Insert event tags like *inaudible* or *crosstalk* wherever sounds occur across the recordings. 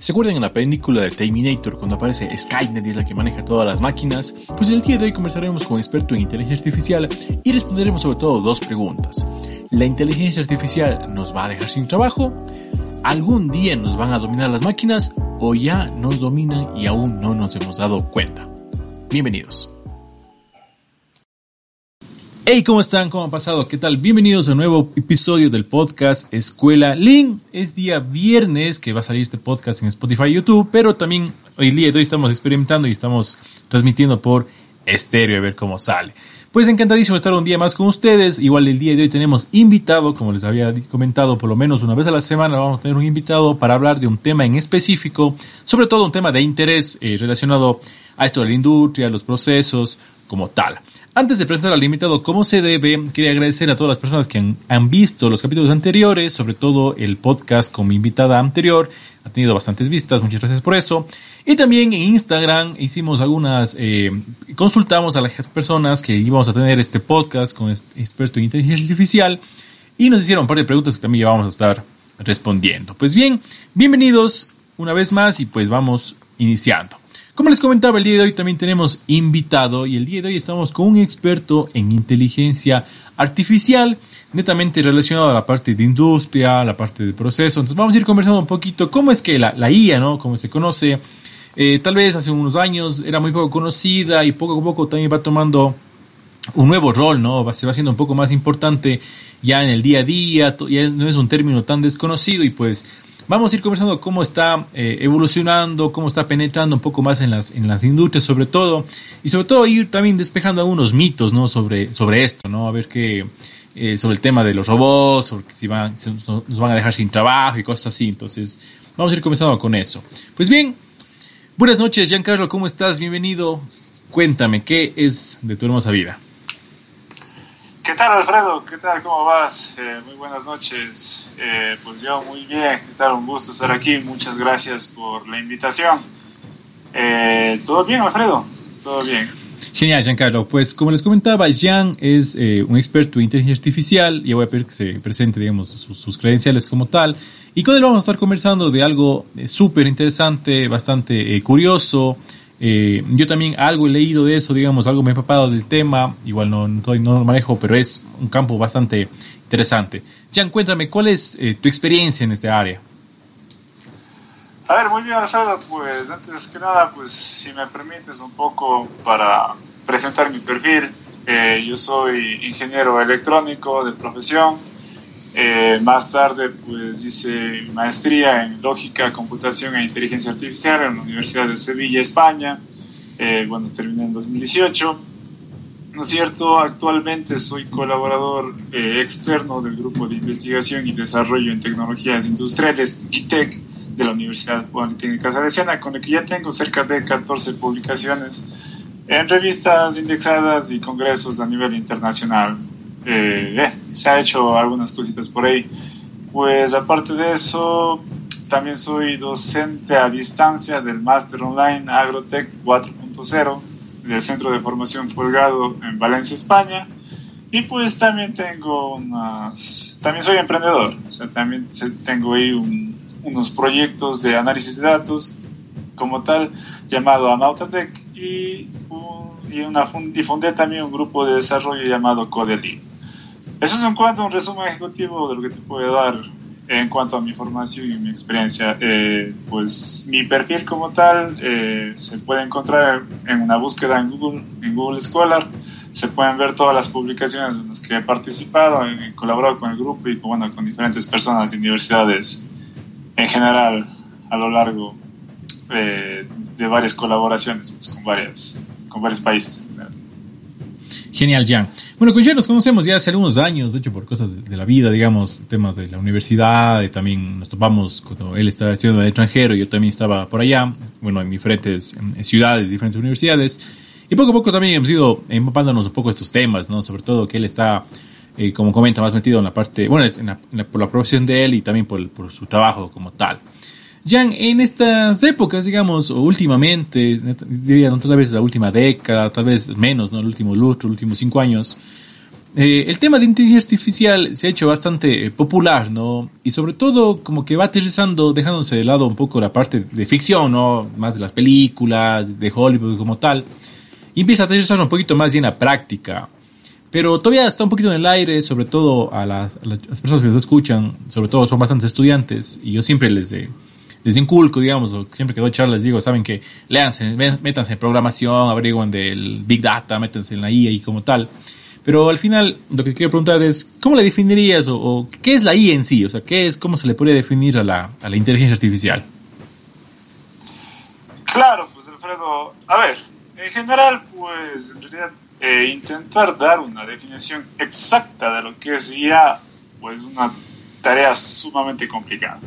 ¿Se acuerdan en la película de Terminator cuando aparece Skynet y es la que maneja todas las máquinas? Pues el día de hoy conversaremos con un experto en inteligencia artificial y responderemos sobre todo dos preguntas. ¿La inteligencia artificial nos va a dejar sin trabajo? ¿Algún día nos van a dominar las máquinas o ya nos dominan y aún no nos hemos dado cuenta? Bienvenidos. Hey, ¿cómo están? ¿Cómo han pasado? ¿Qué tal? Bienvenidos a un nuevo episodio del podcast Escuela Link. Es día viernes que va a salir este podcast en Spotify y YouTube, pero también hoy día de hoy estamos experimentando y estamos transmitiendo por estéreo a ver cómo sale. Pues encantadísimo estar un día más con ustedes. Igual el día de hoy tenemos invitado, como les había comentado, por lo menos una vez a la semana vamos a tener un invitado para hablar de un tema en específico, sobre todo un tema de interés eh, relacionado a esto de la industria, los procesos, como tal. Antes de presentar al invitado como se debe, quería agradecer a todas las personas que han, visto los capítulos anteriores, sobre todo el podcast con mi invitada anterior. Ha tenido bastantes vistas, muchas gracias por eso. Y también en Instagram hicimos algunas, eh, consultamos a las personas que íbamos a tener este podcast con este experto en inteligencia artificial y nos hicieron un par de preguntas que también ya vamos a estar respondiendo. Pues bien, bienvenidos una vez más y pues vamos iniciando. Como les comentaba, el día de hoy también tenemos invitado y el día de hoy estamos con un experto en inteligencia artificial, netamente relacionado a la parte de industria, a la parte de proceso. Entonces vamos a ir conversando un poquito cómo es que la, la IA, ¿no? Como se conoce, eh, tal vez hace unos años era muy poco conocida y poco a poco también va tomando un nuevo rol, ¿no? Se va haciendo un poco más importante ya en el día a día, ya no es un término tan desconocido y pues Vamos a ir conversando cómo está eh, evolucionando, cómo está penetrando un poco más en las, en las industrias sobre todo, y sobre todo ir también despejando algunos mitos ¿no? sobre, sobre esto, ¿no? a ver qué, eh, sobre el tema de los robots, sobre si van, nos van a dejar sin trabajo y cosas así. Entonces, vamos a ir comenzando con eso. Pues bien, buenas noches, Giancarlo, ¿cómo estás? Bienvenido. Cuéntame, ¿qué es de tu hermosa vida? ¿Qué tal, Alfredo? ¿Qué tal? ¿Cómo vas? Eh, muy buenas noches. Eh, pues yo muy bien. ¿Qué tal? Un gusto estar aquí. Muchas gracias por la invitación. Eh, ¿Todo bien, Alfredo? Todo bien. Genial, Giancarlo. Pues como les comentaba, Jean es un experto en inteligencia artificial y voy a pedir que se presente, digamos, sus, sus credenciales como tal. Y con él vamos a estar conversando de algo súper interesante, bastante curioso, eh, yo también algo he leído de eso, digamos, algo me he empapado del tema, igual no, no, no lo manejo, pero es un campo bastante interesante. Jan, cuéntame, ¿cuál es eh, tu experiencia en este área? A ver, muy bien, Alfredo, pues antes que nada, pues si me permites un poco para presentar mi perfil, eh, yo soy ingeniero electrónico de profesión, eh, más tarde, pues hice maestría en lógica, computación e inteligencia artificial en la Universidad de Sevilla, España. Eh, bueno, terminé en 2018. ¿No es cierto? Actualmente soy colaborador eh, externo del Grupo de Investigación y Desarrollo en Tecnologías Industriales, GITEC, de la Universidad Politécnica Salesiana, con el que ya tengo cerca de 14 publicaciones en revistas indexadas y congresos a nivel internacional. Eh, eh, se ha hecho algunas cositas por ahí. Pues aparte de eso, también soy docente a distancia del máster online Agrotech 4.0 del Centro de Formación Folgado en Valencia, España. Y pues también tengo unas, también soy emprendedor, o sea, también tengo ahí unos proyectos de análisis de datos como tal llamado Anautatech y, y, una, también un grupo de desarrollo llamado Codelib. Eso es en cuanto a un resumen ejecutivo de lo que te puedo dar en cuanto a mi formación y mi experiencia. Eh, pues mi perfil como tal eh, se puede encontrar en una búsqueda en Google, en Google Scholar. Se pueden ver todas las publicaciones en las que he participado, he colaborado con el grupo y bueno, con diferentes personas y universidades en general a lo largo eh, de varias colaboraciones pues, con, varias, con varios países. Genial, Jan. Bueno, con Jan nos conocemos ya hace algunos años, de hecho, por cosas de la vida, digamos, temas de la universidad, y también nos topamos cuando él estaba estudiando en el extranjero, yo también estaba por allá, bueno, en diferentes ciudades, diferentes universidades, y poco a poco también hemos ido empapándonos un poco estos temas, ¿no? Sobre todo que él está, eh, como comenta, más metido en la parte, bueno, por la profesión de él y también por, por su trabajo como tal. Jan, en estas épocas, digamos, o últimamente, diría, tal vez la última década, tal vez menos, ¿no? El último lustro, los últimos cinco años, eh, el tema de inteligencia artificial se ha hecho bastante eh, popular, ¿no? Y sobre todo como que va aterrizando, dejándose de lado un poco la parte de ficción, ¿no? Más de las películas, de Hollywood como tal. Y empieza a aterrizar un poquito más en la práctica. Pero todavía está un poquito en el aire, sobre todo a las, personas que nos escuchan, sobre todo son bastantes estudiantes, y yo siempre les, les inculco, digamos, siempre que doy charlas digo, saben que leanse, métanse en programación, averigüen del Big Data, métanse en la IA y como tal. Pero al final lo que quiero preguntar es, ¿cómo le definirías o, qué es la IA en sí? O sea, ¿qué es, cómo se le podría definir a la, a la inteligencia artificial? Claro, pues Alfredo, a ver, en general, pues en realidad eh, intentar dar una definición exacta de lo que es IA, pues una tarea sumamente complicada.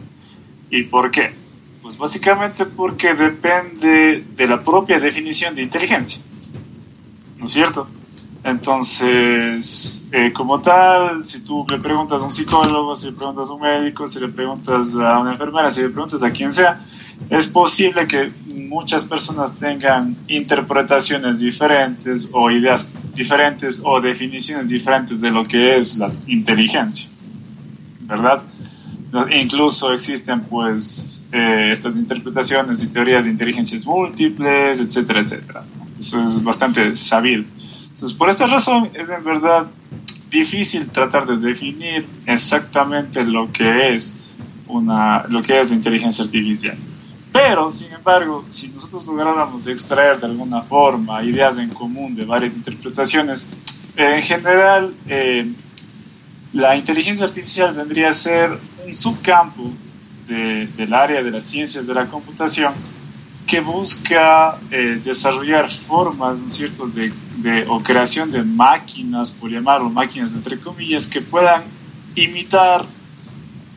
¿Y por qué? Pues básicamente porque depende de la propia definición de inteligencia. ¿No es cierto? Entonces, eh, como tal, si tú le preguntas a un psicólogo, si le preguntas a un médico, si le preguntas a una enfermera, si le preguntas a quien sea, es posible que muchas personas tengan interpretaciones diferentes o ideas diferentes o definiciones diferentes de lo que es la inteligencia, ¿verdad? Incluso existen pues eh, estas interpretaciones y teorías de inteligencias múltiples, etcétera, etcétera. Eso es bastante sabido. Entonces, por esta razón es en verdad difícil tratar de definir exactamente lo que es una, lo que es la inteligencia artificial. Pero, sin embargo, si nosotros lográramos extraer de alguna forma ideas en común de varias interpretaciones, en general eh, la inteligencia artificial vendría a ser un subcampo del área de las ciencias de la computación que busca eh, desarrollar formas, ¿no es cierto?, de de, o creación de máquinas, por llamarlo máquinas entre comillas, que puedan imitar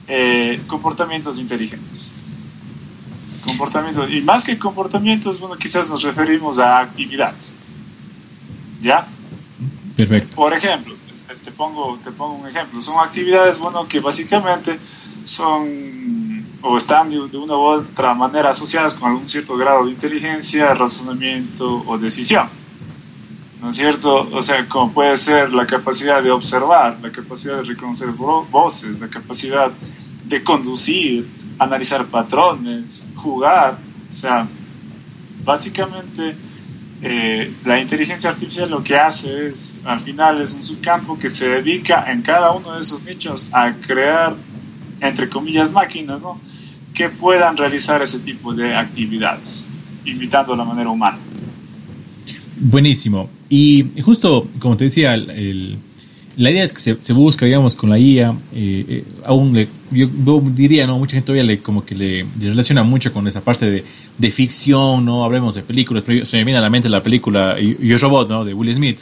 eh, comportamientos inteligentes. Comportamientos, y más que comportamientos, bueno, quizás nos referimos a actividades. ¿Ya? Perfecto. Por ejemplo, te, pongo, te pongo un ejemplo. Son actividades, bueno, que básicamente son o están de, de una u otra manera asociadas con algún cierto grado de inteligencia, razonamiento o decisión. ¿no es cierto? O sea, como puede ser la capacidad de observar, la capacidad de reconocer voces, la capacidad de conducir, analizar patrones, jugar, o sea, básicamente eh, la inteligencia artificial lo que hace es, al final es un subcampo que se dedica en cada uno de esos nichos a crear, entre comillas, máquinas, ¿no? Que puedan realizar ese tipo de actividades, imitando la manera humana. Buenísimo. Y justo, como te decía, la idea es que se, busca, digamos, con la IA, eh, eh, aún le, yo, diría, ¿no? Mucha gente todavía le, como que le, relaciona mucho con esa parte de, ficción, ¿no? Hablemos de películas, pero se me viene a la mente la película Yo Robot, ¿no? De Will Smith,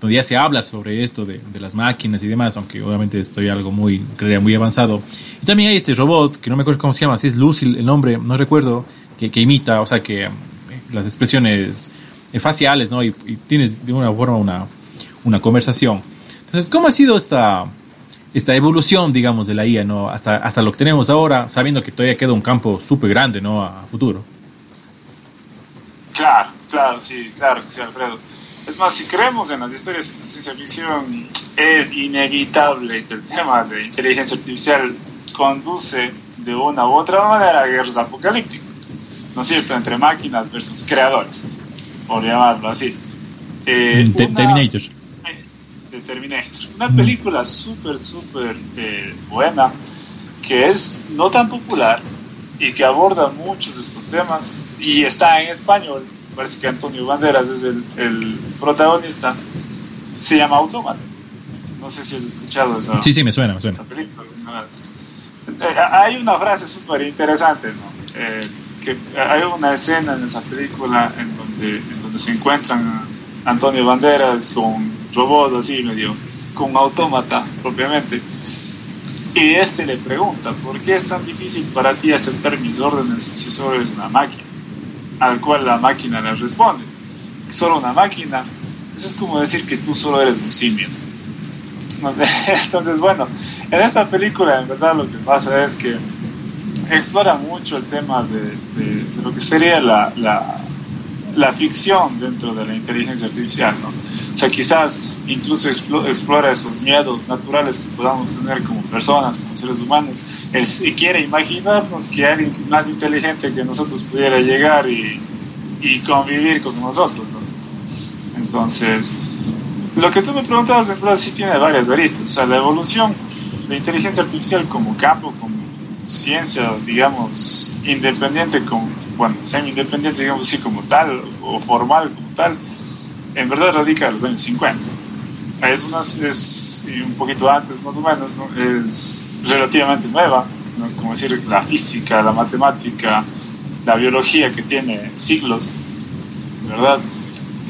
donde ya se habla sobre esto de, las máquinas y demás, aunque obviamente estoy algo muy, creía, muy avanzado. Y también hay este robot, que no me acuerdo cómo se llama, si es Lucy el nombre, no recuerdo, que, que imita, o sea, que eh, las expresiones eh, faciales, ¿no? Y, tienes de una forma una, una, conversación. Entonces, ¿cómo ha sido esta, esta evolución, digamos, de la IA, ¿no? Hasta, hasta lo que tenemos ahora, sabiendo que todavía queda un campo súper grande, ¿no? A futuro. Claro, claro, sí, claro sí, Alfredo. Es más, si creemos en las historias de ciencia ficción, es inevitable que el tema de inteligencia artificial conduce de una u otra manera a guerras apocalípticas, ¿no es cierto?, entre máquinas versus creadores por llamarlo así. Eh, Terminator. Terminator. Una película súper, súper eh, buena, que es no tan popular y que aborda muchos de estos temas y está en español. Parece que Antonio Banderas es el, protagonista. Se llama Automata. No sé si has escuchado esa, sí, sí, me suena, me suena. película. Eh, hay una frase súper interesante, ¿no? que hay una escena en esa película en donde, en donde se encuentran Antonio Banderas con robot así medio, con autómata propiamente. Y este le pregunta, ¿por qué es tan difícil para ti aceptar mis órdenes si solo eres una máquina? Al cual la máquina le responde, solo una máquina, eso es como decir que tú solo eres un simio. *laughs* Entonces, bueno, en esta película en verdad lo que pasa es que explora mucho el tema de, lo que sería la ficción dentro de la inteligencia artificial, ¿no? O sea, quizás incluso explora esos miedos naturales que podamos tener como personas, como seres humanos, él quiere imaginarnos que alguien más inteligente que nosotros pudiera llegar y, y convivir con nosotros, ¿no? Entonces, lo que tú me preguntabas, en verdad, sí tiene varias aristas. O sea, la evolución de inteligencia artificial como campo, como ciencia, digamos, independiente, como, bueno, semi-independiente, digamos así, como tal, o formal como tal, en verdad radica en los años 50. Es, una, es un poquito antes, más o menos, es relativamente nueva, ¿no? es como decir la física, la matemática, la biología que tiene siglos, ¿verdad?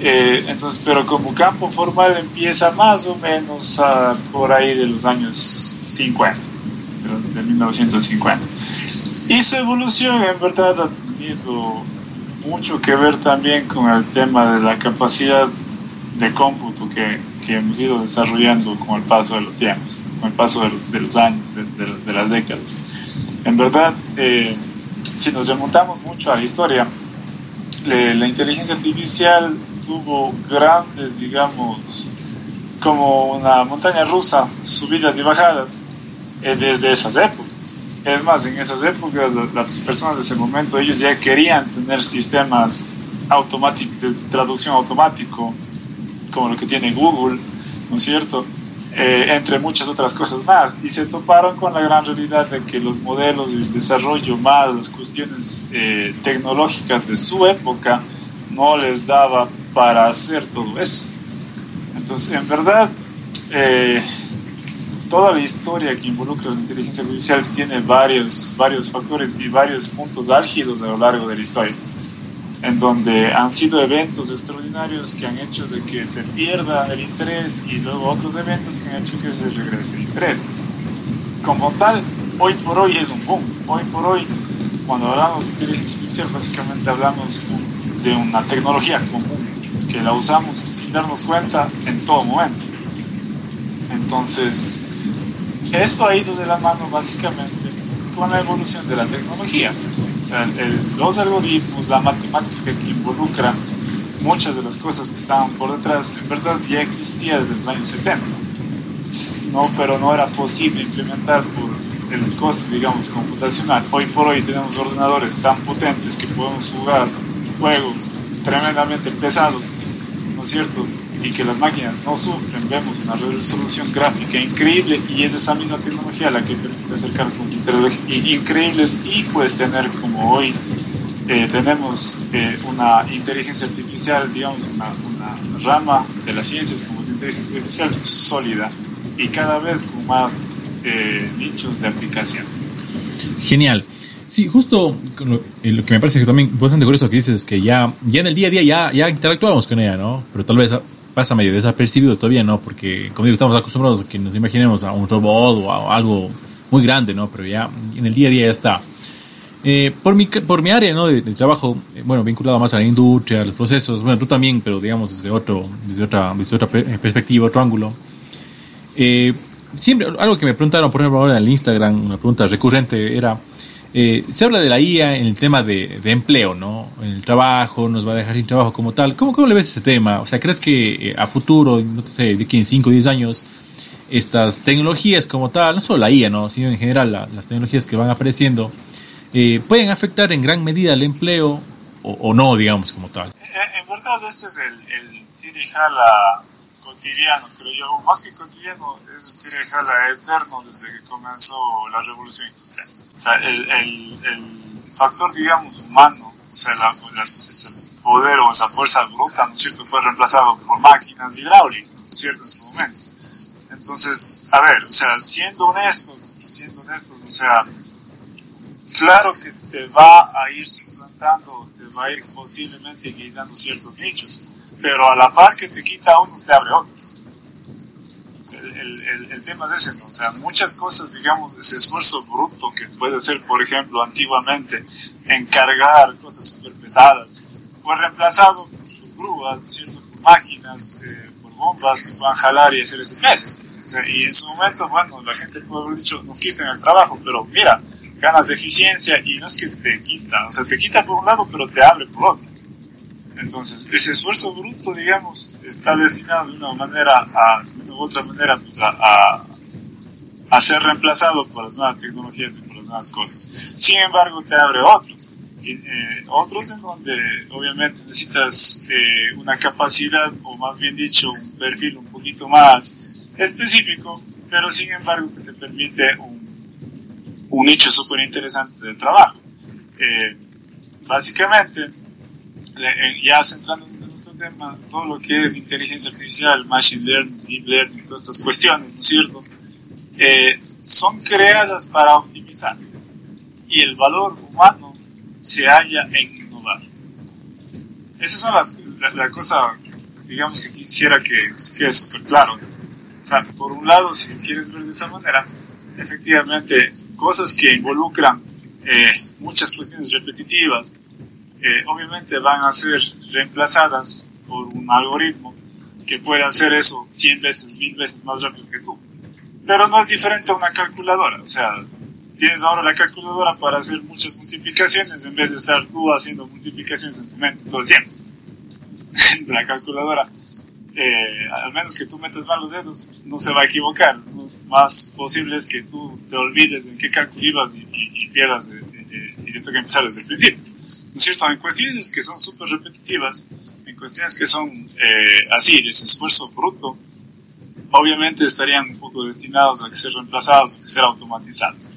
Eh, entonces, pero como campo formal empieza más o menos por ahí de los años 50, de, 1950. Y su evolución en verdad tenido mucho que ver también con el tema de la capacidad de cómputo que, que hemos ido desarrollando con el paso de los tiempos, con el paso de, los años, de, las décadas. En verdad, eh, si nos remontamos mucho a la historia, la inteligencia artificial tuvo grandes, digamos, como una montaña rusa, subidas y bajadas eh, desde esas épocas. Es más, en esas épocas las personas de ese momento, ellos ya querían tener sistemas automáticos de traducción automático, como lo que tiene Google, ¿no es cierto? Eh, entre muchas otras cosas más. Y se toparon con la gran realidad de que los modelos de desarrollo más las cuestiones eh, tecnológicas de su época no les daba para hacer todo eso. Entonces, en verdad, eh, toda la historia que involucra la inteligencia artificial tiene varios, varios factores y varios puntos álgidos a lo largo de la historia, en donde han sido eventos extraordinarios que han hecho de que se pierda el interés y luego otros eventos que han hecho que se regrese el interés. Como tal, hoy por hoy es un boom. Hoy por hoy, cuando hablamos de inteligencia artificial, básicamente hablamos de una tecnología común que la usamos sin darnos cuenta en todo momento. Entonces, esto ha ido de la mano básicamente con la evolución de la tecnología. O sea, los algoritmos, la matemática que involucra muchas de las cosas que estaban por detrás, en verdad ya existía desde los años 70. No, pero no era posible implementar por el coste, digamos, computacional. Hoy por hoy tenemos ordenadores tan potentes que podemos jugar juegos tremendamente pesados cierto? Y que las máquinas no sufren, vemos una resolución gráfica increíble y es esa misma tecnología la que permite acercar puntos increíbles y pues tener como hoy eh, tenemos eh, una inteligencia artificial, digamos, una, una, rama de las ciencias como inteligencia artificial sólida y cada vez con más eh, nichos de aplicación. Genial. Sí, justo eh, lo, que me parece que también bastante curioso que dices es que ya, ya en el día a día ya, ya interactuamos con ella, ¿no? Pero tal vez pasa medio desapercibido todavía, ¿no? Porque, como digo, estamos acostumbrados a que nos imaginemos a un robot o a algo muy grande, ¿no? Pero ya en el día a día ya está. Eh, por, mi, por mi área ¿no? de, trabajo, eh, bueno, vinculado más a la industria, a los procesos, bueno, tú también, pero digamos desde, otro, desde, otra, desde otra perspectiva, otro ángulo. siempre, algo que me preguntaron, por ejemplo, ahora en el Instagram, una pregunta recurrente era, eh, se habla de la IA en el tema de, empleo, ¿no? En el trabajo, nos va a dejar sin trabajo como tal. ¿Cómo, cómo le ves ese tema? O sea, ¿crees que eh, a futuro, no sé, de que en 5 o 10 años, estas tecnologías como tal, no solo la IA, ¿no? Sino en general las tecnologías que van apareciendo, eh, pueden afectar en gran medida el empleo o, no, digamos, como tal? En, verdad, este es el, el tirijala cotidiano, creo yo. Más que cotidiano, es tirijala eterno desde que comenzó la revolución industrial o el, el, el factor, digamos, humano, o sea, la, ese poder o esa fuerza bruta, ¿no es cierto?, fue reemplazado por máquinas hidráulicas, ¿no es cierto?, en su momento. Entonces, a ver, o sea, siendo honestos, siendo honestos, o sea, claro que te va a ir suplantando, te va a ir posiblemente quitando ciertos nichos, pero a la par que te quita unos, te abre otros el, tema es ese. O sea, muchas cosas, digamos, ese esfuerzo bruto que puede ser, por ejemplo, antiguamente, encargar cosas súper pesadas, fue reemplazado por grúas, por máquinas, eh, por bombas que puedan jalar y hacer ese peso. O sea, y en su momento, bueno, la gente puede haber dicho, nos quiten el trabajo, pero mira, ganas de eficiencia y no es que te quita, o sea, te quita por un lado, pero te abre por otro. Entonces, ese esfuerzo bruto, digamos, está destinado de una manera a, otra manera, pues a, a, ser reemplazado por las nuevas tecnologías y por las nuevas cosas. Sin embargo, te abre otros. Eh, otros en donde obviamente necesitas eh, una capacidad, o más bien dicho, un perfil un poquito más específico, pero sin embargo te permite un, un nicho súper interesante de trabajo. Eh, básicamente, ya centrándonos en tema, todo lo que es inteligencia artificial, machine learning, deep learning, todas estas cuestiones, ¿no es cierto? Eh, son creadas para optimizar y el valor humano se halla en innovar. Esa es la, la, cosa, digamos, que quisiera que quede súper claro. O sea, por un lado, si quieres ver de esa manera, efectivamente, cosas que involucran eh, muchas cuestiones repetitivas, obviamente van a ser reemplazadas por un algoritmo que puede hacer eso 100 veces, 1000 veces más rápido que tú. Pero no es diferente a una calculadora, o sea, tienes ahora la calculadora para hacer muchas multiplicaciones en vez de estar tú haciendo multiplicaciones en tu mente todo el tiempo. *laughs* la calculadora, eh, al menos que tú metas mal los dedos, no se va a equivocar. Lo más posible es que tú te olvides en qué cálculo ibas y, pierdas y te toca empezar desde el principio. ¿No es cierto? En cuestiones que son súper repetitivas, en cuestiones que son eh, así, de ese esfuerzo bruto, obviamente estarían un poco destinados a que ser reemplazados, a que ser automatizados.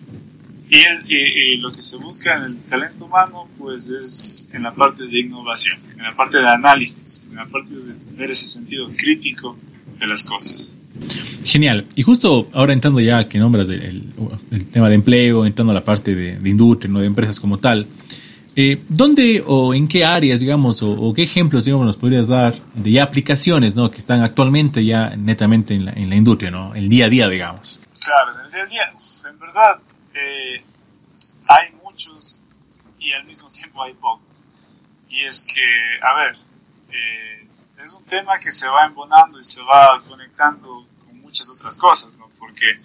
Y, y, lo que se busca en el talento humano, pues es en la parte de innovación, en la parte de análisis, en la parte de tener ese sentido crítico de las cosas. Genial. Y justo ahora entrando ya que nombras el, el, tema de empleo, entrando a la parte de, de industria, no de empresas como tal, eh, ¿Dónde o en qué áreas, digamos, o, qué ejemplos, digamos, nos podrías dar de aplicaciones, ¿no? Que están actualmente ya netamente en la, en la industria, ¿no? El día a día, digamos. Claro, en el día a día, en verdad, eh, hay muchos y al mismo tiempo hay pocos. Y es que, a ver, eh, es un tema que se va embonando y se va conectando con muchas otras cosas, ¿no? Porque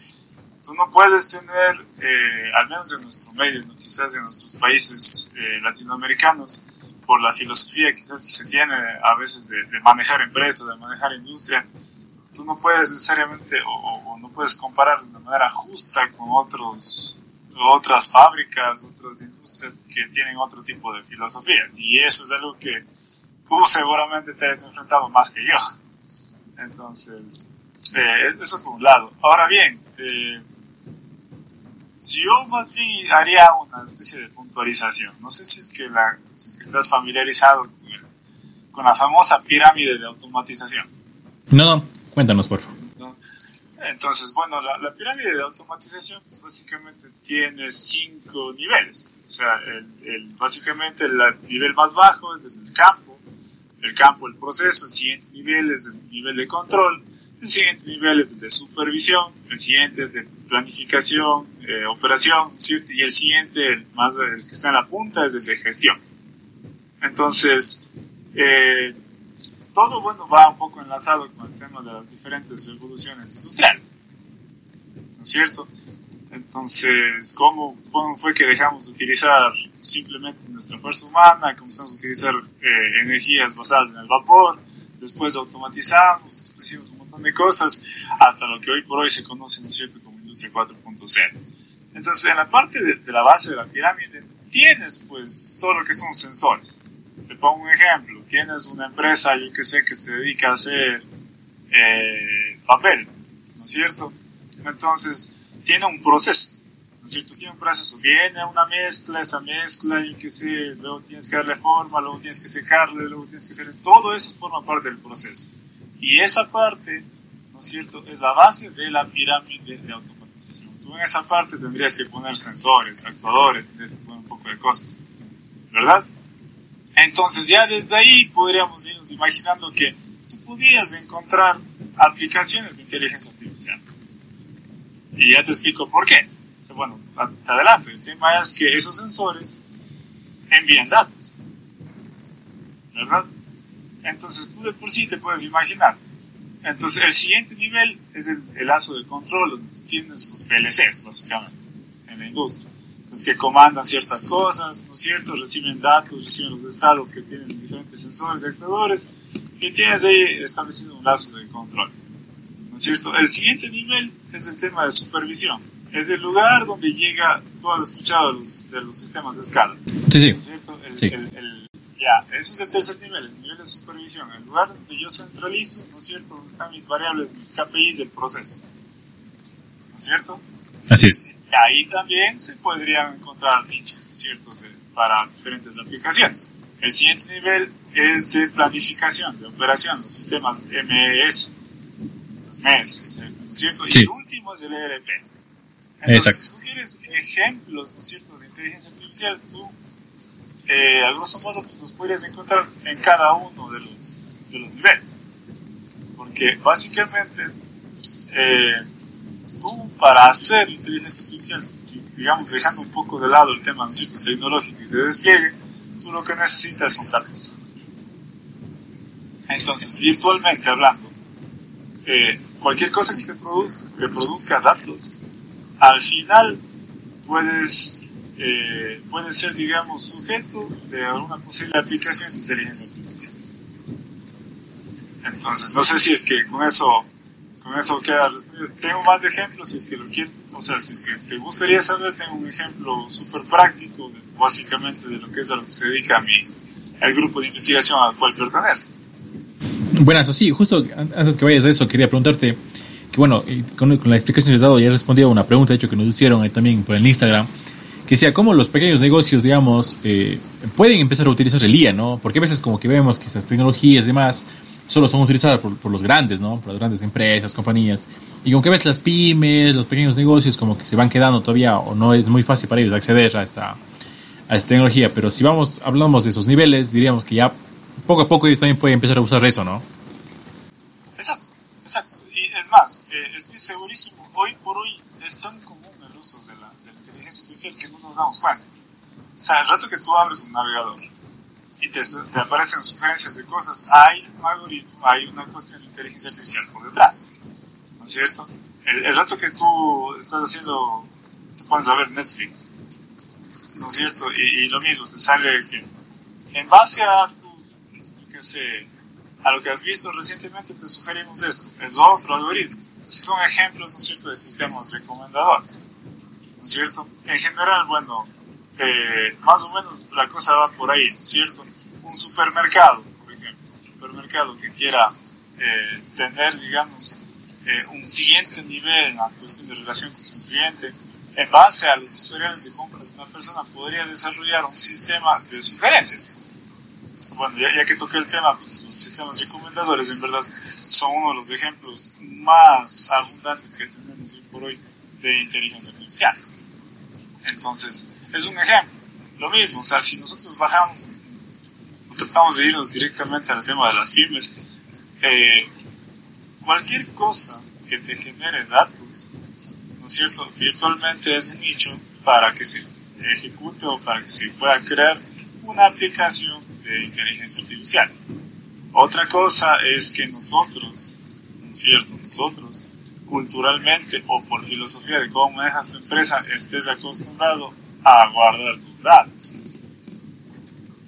tú no puedes tener, eh, al menos en nuestro medio, quizás en nuestros países eh, latinoamericanos, por la filosofía quizás que se tiene a veces de, manejar empresas, de manejar industria, tú no puedes necesariamente o, no puedes comparar de una manera justa con otros otras fábricas, otras industrias que tienen otro tipo de filosofías. Y eso es algo que tú seguramente te has enfrentado más que yo. Entonces, eh, eso por un lado. Ahora bien, eh, yo más bien haría una especie de puntualización. No sé si es que, la, estás familiarizado con, la famosa pirámide de automatización. No, no, cuéntanos por favor. Entonces, bueno, la, pirámide de automatización básicamente tiene cinco niveles. O sea, el, básicamente el nivel más bajo es el campo, el campo el proceso, el siguiente nivel es el nivel de control, el siguiente nivel es el de supervisión, el siguiente es de planificación, eh, operación, y el siguiente, el, más, el que está en la punta, es el de gestión. Entonces, eh, todo bueno va un poco enlazado con el tema de las diferentes revoluciones industriales, ¿no es cierto? Entonces, ¿cómo, ¿cómo, fue que dejamos de utilizar simplemente nuestra fuerza humana, comenzamos a utilizar eh, energías basadas en el vapor, después automatizamos, después hicimos de cosas, hasta lo que hoy por hoy se conoce, ¿no es cierto?, como industria 4.0. Entonces, en la parte de, la base de la pirámide, tienes pues todo lo que son sensores. Te pongo un ejemplo. Tienes una empresa, yo que sé, que se dedica a hacer eh, papel, ¿no es cierto? Entonces, tiene un proceso, ¿no es cierto? Tiene un proceso. Viene una mezcla, esa mezcla, yo que sé, luego tienes que darle forma, luego tienes que secarle, luego tienes que hacer... Todo eso forma parte del proceso. Y esa parte, ¿no es cierto?, es la base de la pirámide de automatización en esa parte tendrías que poner sensores, actuadores, tendrías que poner un poco de cosas, ¿verdad? Entonces ya desde ahí podríamos irnos imaginando que tú podías encontrar aplicaciones de inteligencia artificial. Y ya te explico por qué. bueno, te adelanto, el tema es que esos sensores envían datos, ¿verdad? Entonces tú de por sí te puedes imaginar. Entonces el siguiente nivel es el, el lazo de control, donde tienes los PLCs, básicamente, en la industria. los que comandan ciertas cosas, ¿no es cierto? Reciben datos, reciben los estados que tienen diferentes sensores y actuadores, y tienes ahí establecido un lazo de control, ¿no es cierto? El siguiente nivel es el tema de supervisión. Es el lugar donde llega, tú has escuchado los, de los sistemas de escala. Sí, sí. ¿no es cierto? El, Sí. el- el- ya, ese es el tercer nivel, el nivel de supervisión, el lugar donde yo centralizo, ¿no es cierto? Donde están mis variables, mis KPIs del proceso. ¿No es cierto? Así es. Ahí también se podrían encontrar nichos, ¿no es cierto?, de- para diferentes aplicaciones. El siguiente nivel es de planificación, de operación, los sistemas MES, los MES, ¿no es cierto? Sí. Y el último es el ERP. Entonces, Exacto. si tú quieres ejemplos, ¿no es cierto?, de inteligencia artificial, tú, eh, a grosso modo, pues los podrías encontrar en cada uno de los, de los niveles. Porque básicamente, eh, tú para hacer inteligencia artificial, digamos dejando un poco de lado el tema ¿no tecnológico y de despliegue, tú lo que necesitas son datos. Entonces, virtualmente hablando, eh, cualquier cosa que te produzca datos, al final puedes, eh, puedes ser, digamos, sujeto de alguna posible aplicación de inteligencia artificial. Entonces, no sé si es que con eso con eso queda. Tengo más ejemplos si es que lo quieren, o sea, si es que te gustaría saber, tengo un ejemplo súper práctico, de- básicamente de lo que es a lo que se dedica a mi, el grupo de investigación al cual pertenezco. Buenas, sí, justo an- antes que vayas de eso, quería preguntarte que, bueno, eh, con, con la explicación que has dado, ya he respondido a una pregunta, de hecho, que nos hicieron ahí también por el Instagram, que decía, ¿cómo los pequeños negocios, digamos, eh, pueden empezar a utilizar el IA, ¿no? Porque a veces como que vemos que estas tecnologías y demás solo son utilizadas por, los grandes, ¿no? Por las grandes empresas, compañías. Y como que ves las pymes, los pequeños negocios, como que se van quedando todavía, o no es muy fácil para ellos acceder a esta, a esta tecnología. Pero si vamos, hablamos de esos niveles, diríamos que ya poco a poco ellos también pueden empezar a usar eso, ¿no? Exacto, exacto. Y es más, eh, estoy segurísimo, hoy por hoy es tan común el uso de la, de la inteligencia artificial que no nos damos cuenta. O sea, el rato que tú abres un navegador y te, te aparecen sugerencias de cosas, hay un algoritmo, hay una cuestión de inteligencia artificial por detrás. ¿No es cierto? El, el rato que tú estás haciendo, te pones a ver Netflix, ¿no es cierto? Y, y lo mismo, te sale que en base a tus, qué sé, a lo que has visto recientemente te sugerimos esto. Es otro algoritmo. Son ejemplos, ¿no es cierto?, de sistemas recomendadores. ¿No es cierto? En general, bueno, eh, más o menos la cosa va por ahí, ¿no es cierto? Un supermercado, por ejemplo, un supermercado que quiera eh, tener, digamos, eh, un siguiente nivel en la cuestión de relación con su cliente, en base a los historiales de compras una persona podría desarrollar un sistema de sugerencias bueno, ya, ya que toqué el tema, pues los sistemas recomendadores en verdad son uno de los ejemplos más abundantes que tenemos hoy por hoy de inteligencia artificial. Entonces, es un ejemplo. Lo mismo, o sea, si nosotros bajamos, o tratamos de irnos directamente al tema de las pymes, eh, cualquier cosa que te genere datos, ¿no es cierto? Virtualmente es un nicho para que se ejecute o para que se pueda crear una aplicación de inteligencia artificial. Otra cosa es que nosotros, ¿no es cierto? Nosotros, culturalmente o por filosofía de cómo manejas tu empresa, estés acostumbrado a guardar tus datos.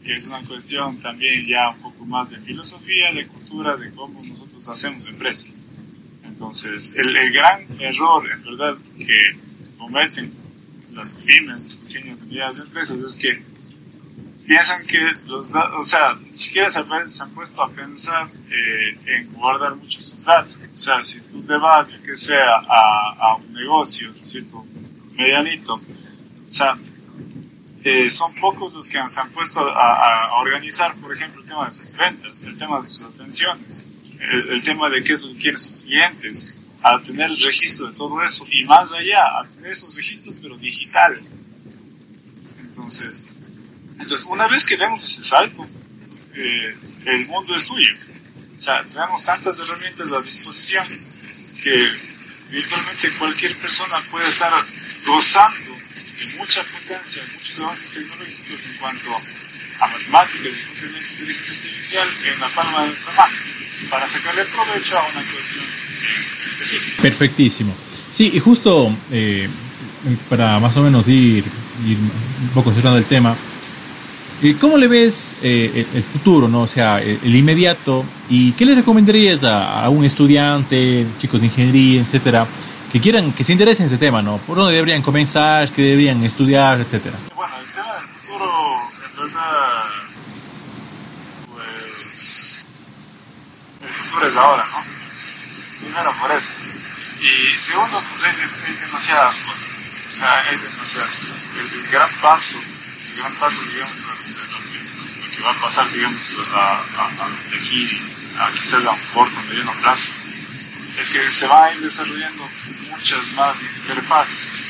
Que es una cuestión también ya un poco más de filosofía, de cultura, de cómo nosotros hacemos empresa. Entonces, el, el gran error, en verdad, que cometen las pymes, las pequeñas y medianas empresas es que piensan que los datos, o sea, ni siquiera se, han- puesto a pensar eh, en guardar muchos datos. O sea, si tú te vas, que sea, a, a un negocio, ¿no es cierto? Medianito, o sea, eh, son pocos los que se han puesto a, a- organizar, por ejemplo, el tema de sus ventas, el tema de sus atenciones, el, tema de qué es lo que quieren sus clientes, a tener el registro de todo eso y más allá, a tener esos registros pero digitales. Entonces, entonces, una vez que demos ese salto, eh, el mundo es tuyo. O sea, tenemos tantas herramientas a disposición que virtualmente cualquier persona puede estar gozando de mucha potencia, muchos avances tecnológicos en cuanto a matemáticas y de inteligencia artificial en la palma de nuestra mano, para sacarle provecho a una cuestión específica. Perfectísimo. Sí, y justo eh, para más o menos ir, ir un poco cerrando el tema, ¿cómo le ves eh, el futuro, no? o sea, el, inmediato? ¿Y qué le recomendarías a, a, un estudiante, chicos de ingeniería, etcétera, que quieran, que se interesen en ese tema, ¿no? ¿Por dónde deberían comenzar? ¿Qué deberían estudiar, etcétera? Bueno, el tema del futuro, en verdad, pues, el futuro es ahora, ¿no? Primero por eso. Y segundo, pues hay, hay demasiadas cosas. O sea, hay demasiadas cosas. El, el gran paso, el gran paso, digamos, de lo que, lo que va a pasar, digamos, a, a, de aquí a quizás a un corto, mediano plazo, es que se va a ir desarrollando muchas más interfaces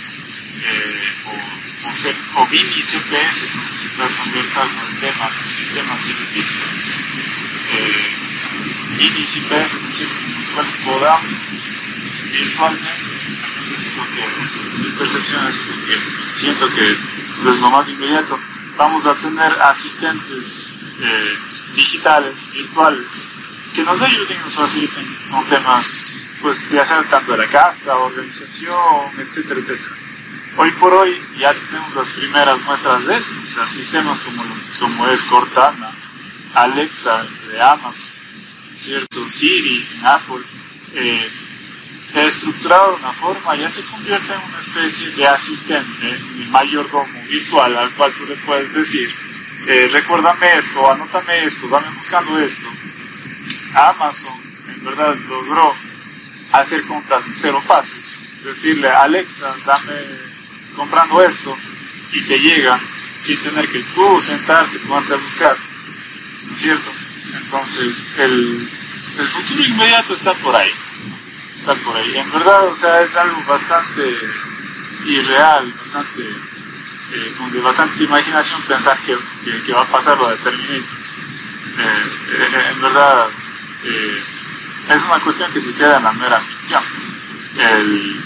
eh, o, o, C, y CPS, no sé si puedes conversar con el tema, con sistemas científicos, eh, y CPS, ¿no cierto? los cuales podamos virtualmente, entonces es lo que mi percepción es que siento que es lo más inmediato, vamos a tener asistentes eh, digitales, virtuales, que nos ayuden y nos faciliten con temas pues de hacer tanto de la casa, organización, etcétera, etcétera. Hoy por hoy ya tenemos las primeras muestras de esto, o sistemas como, como es Cortana, Alexa de Amazon, ¿cierto? Siri Apple, eh, estructurado de una forma ya se convierte en una especie de asistente, de mayordomo virtual al cual tú le puedes decir, eh, recuérdame esto, anótame esto, dame buscando esto. Amazon en verdad logró hacer compras en cero pasos. Decirle, Alexa, dame comprando esto y te llega sin tener que tú sentarte, ponerte a buscar. ¿No es cierto? Entonces, el, el futuro inmediato está por ahí. Ahí. En verdad, o sea, es algo bastante irreal, bastante, eh, con bastante imaginación pensar que, que, que, va a pasar lo de Terminator. Eh, eh, en verdad, es una cuestión que se queda en la mera ficción. El,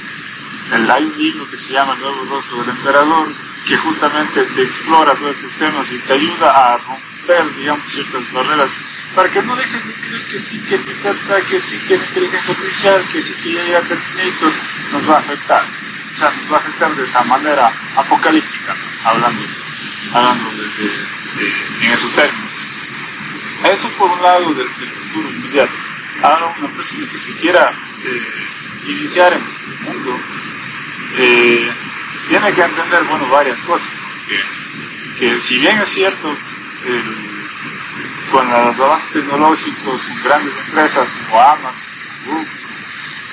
el, hay un libro que se llama El nuevo rostro del emperador, que justamente te explora todos estos temas y te ayuda a romper, digamos, ciertas barreras, para que no dejes de creer que sí, que trata, que sí, que la inteligencia artificial, que sí, que ya llega Terminator, nos va a afectar. O sea, nos va a afectar de esa manera apocalíptica, hablando, hablando de, de, en esos términos. Eso por un lado del, futuro inmediato ahora una persona que se quiera eh, iniciar en este mundo eh, tiene que entender, bueno, varias cosas. Que, que si bien es cierto, el, con los avances tecnológicos, con grandes empresas como Amazon, Google,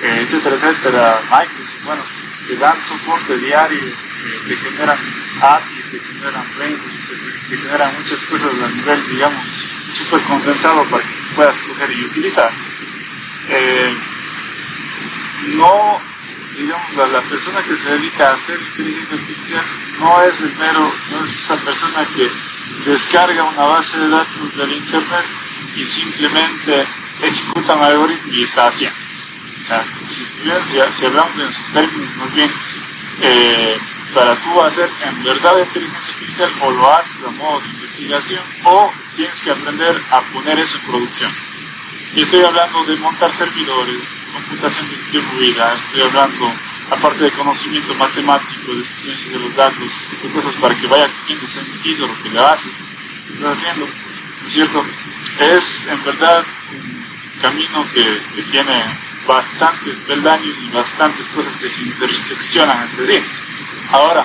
eh, etcétera, etcétera, Microsoft, bueno, que dan soporte diario, que generan APIs, que generan frameworks, que, generan muchas cosas a nivel, digamos, súper condensado para que puedas coger y utilizar. Eh, no, digamos, la, persona que se dedica a hacer inteligencia artificial no es el mero, no es esa persona que descarga una base de datos del Internet y simplemente ejecuta un algoritmo y está haciendo. O sea, si, si, hablamos en sus términos, más bien, eh, para tú hacer en verdad inteligencia artificial o lo haces a modo de investigación o tienes que aprender a poner eso en producción. Y estoy hablando de montar servidores, computación distribuida, estoy hablando, aparte de conocimiento matemático, de ciencia de los datos, de cosas para que vaya cogiendo sentido lo que le haces, que estás haciendo, ¿no es cierto? Es en verdad un camino que, que tiene bastantes peldaños y bastantes cosas que se interseccionan entre sí. Ahora,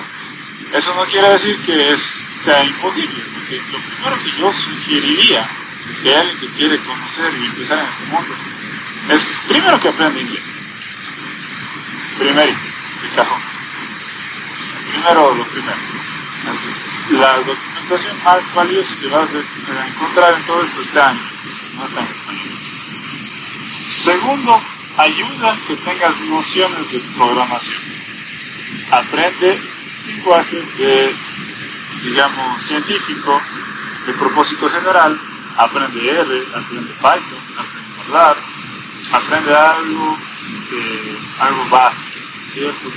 eso no quiere decir que es, sea imposible, porque lo primero que yo sugeriría es que hay alguien que quiere conocer y empezar en este mundo, es primero que aprenda inglés. Primero, el cajón. Primero lo primero. La documentación más valiosa que vas a encontrar en todo esto está no está en español. Segundo, ayuda que tengas nociones de programación. Aprende lenguaje de, digamos, científico, de propósito general, aprende R, aprende Python, aprende hablar, aprende algo, eh, algo básico, ¿cierto?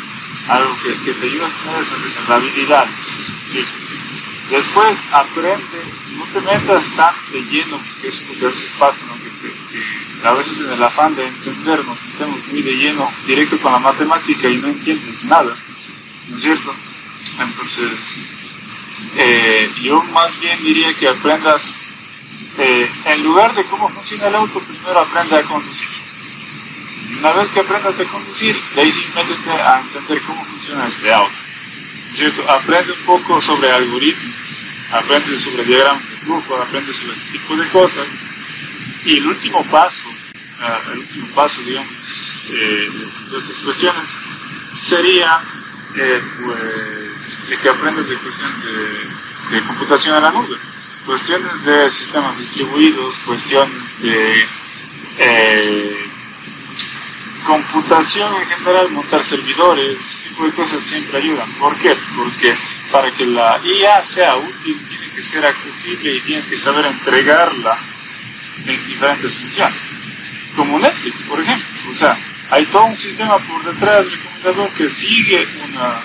Algo que, te ayuda a esas habilidades, ¿cierto? Después aprende, no te metas tan de lleno, porque eso es lo que a veces pasa, ¿no? que, a veces en el afán de entender nos metemos muy de lleno directo con la matemática y no entiendes nada. ¿no es cierto? Entonces, eh, yo más bien diría que aprendas, eh, en lugar de cómo funciona el auto, primero aprenda a conducir. Una vez que aprendas a conducir, de ahí sí métete a entender cómo funciona este auto. ¿cierto? Aprende un poco sobre algoritmos, aprende sobre diagramas de flujo, aprende sobre este tipo de cosas. Y el último paso, uh, el último paso, digamos, eh, de estas cuestiones sería, eh, pues, que aprendas de cuestiones de, computación a la nube, cuestiones de sistemas distribuidos, cuestiones de eh, computación en general, montar servidores, ese tipo de cosas siempre ayudan. ¿Por qué? Porque para que la IA sea útil tiene que ser accesible y tiene que saber entregarla en diferentes funciones. Como Netflix, por ejemplo. O sea, hay todo un sistema por detrás recomendador que sigue una,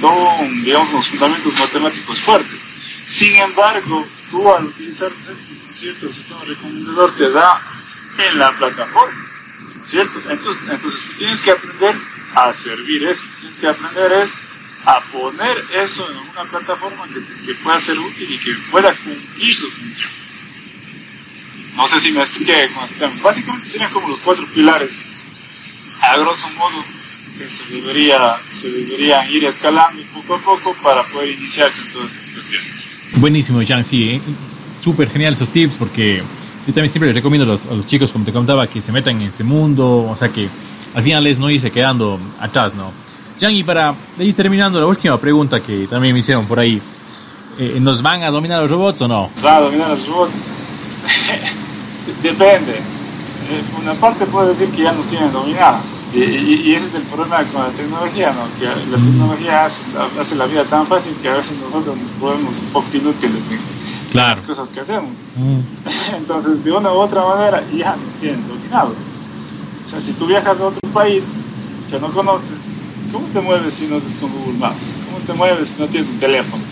todo un, digamos, unos fundamentos matemáticos fuertes. Sin embargo, tú al utilizar Netflix, ¿no cierto? El sistema recomendador te da en la plataforma ¿cierto? Entonces, entonces tienes que aprender a servir eso, tienes que aprender es a poner eso en una plataforma que, que pueda ser útil y que pueda cumplir su función. No sé si me expliqué con. Básicamente serían como los cuatro pilares, a grosso modo, que se, debería, se deberían ir escalando poco a poco para poder iniciarse en todas estas cuestiones. Buenísimo, Jan, sí, ¿eh? súper genial esos tips porque yo también siempre les recomiendo a los, a los, chicos, como te contaba, que se metan en este mundo, o sea que al final les no irse quedando atrás, ¿no? Jan, y para ir terminando, la última pregunta que también me hicieron por ahí, eh, ¿nos van a dominar los robots o no? ¿Va a dominar los robots? *laughs* Depende. Eh, una parte puede decir que ya nos tienen dominados. Y, y, y, ese es el problema con la tecnología, ¿no? que la tecnología hace, hace, la vida tan fácil que a veces nosotros nos volvemos un poco inútiles claro. las cosas que hacemos. Mm. *laughs* Entonces, de una u otra manera, ya nos tienen dominado. O sea, si tú viajas a otro país que no conoces, ¿cómo te mueves si no estás con Google Maps? ¿Cómo te mueves si no tienes un teléfono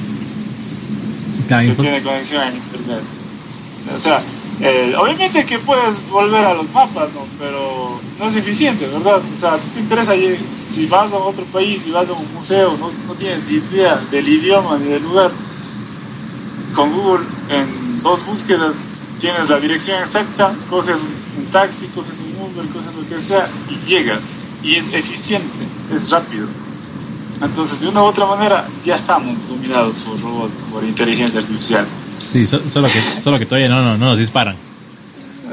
que tiene conexión a Internet? O sea, eh, obviamente que puedes volver a los mapas, ¿no? pero no es suficiente, ¿verdad? O sea, te interesa, si vas a otro país, si vas a un museo, no, no tienes ni idea del idioma ni del lugar, con Google en dos búsquedas tienes la dirección exacta, coges un taxi, coges un Uber, coges lo que sea y llegas. Y es eficiente, es rápido. Entonces, de una u otra manera, ya estamos dominados por robots, por inteligencia artificial. Sí, solo que, solo que todavía no, no, no nos disparan.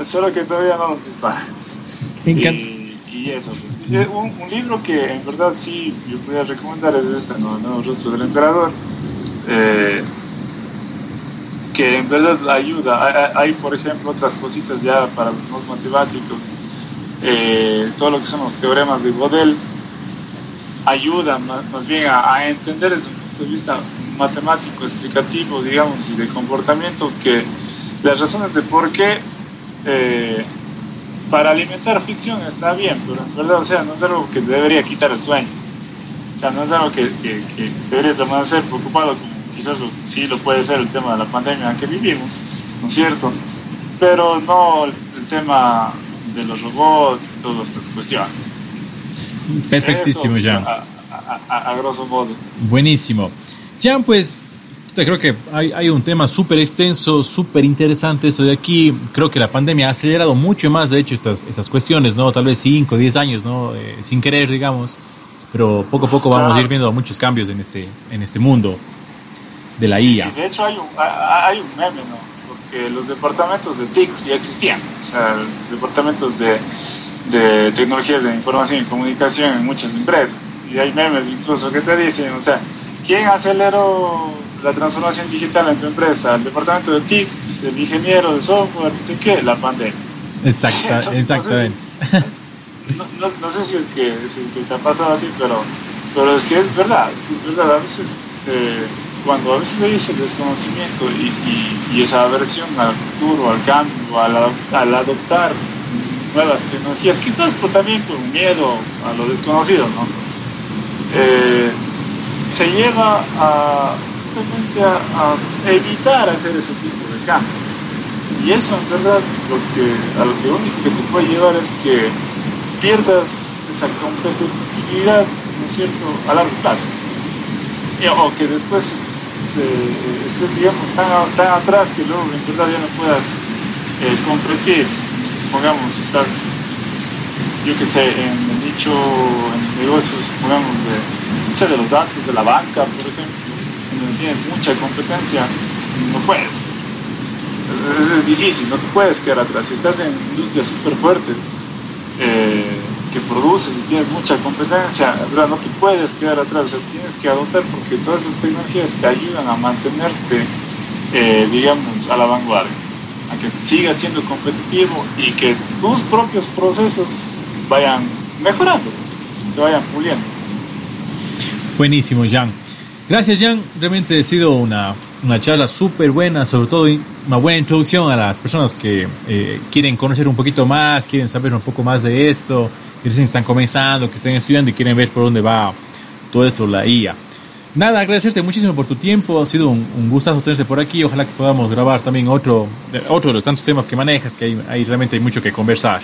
Solo que todavía no nos disparan. Y, y, eso, pues. un, un, libro que en verdad sí yo podría recomendar es este, ¿no? El nuevo rostro del emperador. Eh, que en verdad ayuda. Hay, por ejemplo, otras cositas ya para los más matemáticos. Eh, todo lo que son los teoremas de Gödel ayuda más, más bien a, entender desde un punto de vista matemático, explicativo, digamos, y de comportamiento, que las razones de por qué eh, para alimentar ficción está bien, pero en verdad, o sea, no es algo que debería quitar el sueño. O sea, no es algo que, que, que deberías ser preocupado como quizás lo, sí lo puede ser el tema de la pandemia que vivimos, ¿no es cierto? Pero no el, tema de los robots y todas estas cuestiones. Perfectísimo, Jan. A, a, a, grosso modo. Buenísimo. Jan, pues creo que hay, hay un tema súper extenso, súper interesante esto de aquí. Creo que la pandemia ha acelerado mucho más, de hecho, estas, estas cuestiones, ¿no? Tal vez 5, 10 años, ¿no? Eh, sin querer, digamos. Pero poco a poco vamos a ir viendo muchos cambios en este, en este mundo de la sí, IA. Sí, de hecho hay un, hay un meme, ¿no? Porque los departamentos de TICS ya existían, o sea, departamentos de, de tecnologías de información y comunicación en muchas empresas. Y hay memes incluso que te dicen, o sea, ¿quién aceleró la transformación digital en tu empresa? El departamento de TICS, el ingeniero de software, no sé qué, la pandemia. Exacta, *laughs* Entonces, exactamente. No sé, si, no, no, sé si es que, si es que te ha pasado a ti, pero, pero es que es verdad, es verdad, a veces... Eh, cuando a veces hay ese desconocimiento y, esa aversión al futuro, al cambio, al, adoptar nuevas tecnologías, quizás por, también por miedo a lo desconocido, ¿no? Eh, se lleva a, justamente a, evitar hacer ese tipo de cambios. Y eso en verdad lo que, a lo que único que te puede llevar es que pierdas esa competitividad, ¿no es cierto?, a largo plazo. o que después estés, digamos, tan, tan, atrás que luego en verdad ya no puedas eh, competir. Supongamos, estás, yo que sé, en el nicho, en negocios, supongamos, de, de los datos, de la banca, por ejemplo, donde tienes mucha competencia, no puedes. Es, difícil, no te puedes quedar atrás. Si estás en industrias súper fuertes, eh, que produces y tienes mucha competencia, ¿verdad? no te puedes quedar atrás, tienes que adoptar porque todas esas tecnologías te ayudan a mantenerte, eh, digamos, a la vanguardia, a que sigas siendo competitivo y que tus propios procesos vayan mejorando, se vayan puliendo. Buenísimo, Jan. Gracias, Jan. Realmente ha sido una, una charla súper buena, sobre todo una buena introducción a las personas que eh, quieren conocer un poquito más, quieren saber un poco más de esto, que recién están comenzando, que están estudiando y quieren ver por dónde va todo esto, la IA. Nada, agradecerte muchísimo por tu tiempo, ha sido un, un gustazo tenerte por aquí, ojalá que podamos grabar también otro, otro de los tantos temas que manejas, que hay, hay realmente hay mucho que conversar.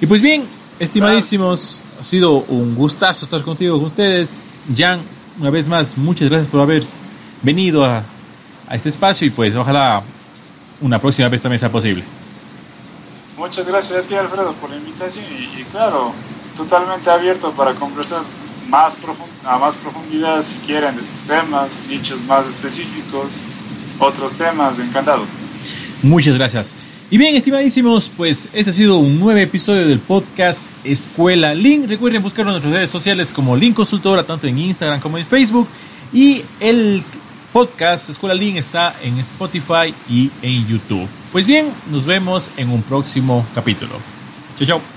Y pues bien, estimadísimos, ha sido un gustazo estar contigo, con ustedes. Jan, una vez más, muchas gracias por haber venido a, a este espacio y pues ojalá una próxima vez también sea posible. Muchas gracias a ti, Alfredo, por la invitación y, claro, totalmente abierto para conversar más a más profundidad si quieren de estos temas, nichos más específicos, otros temas, encantado. Muchas gracias. Y bien, estimadísimos, pues este ha sido un nuevo episodio del podcast Escuela Link. Recuerden buscarlo en nuestras redes sociales como Link Consultora, tanto en Instagram como en Facebook. Y el podcast Escuela Link está en Spotify y en YouTube. Pues bien, nos vemos en un próximo capítulo. Chao, chao.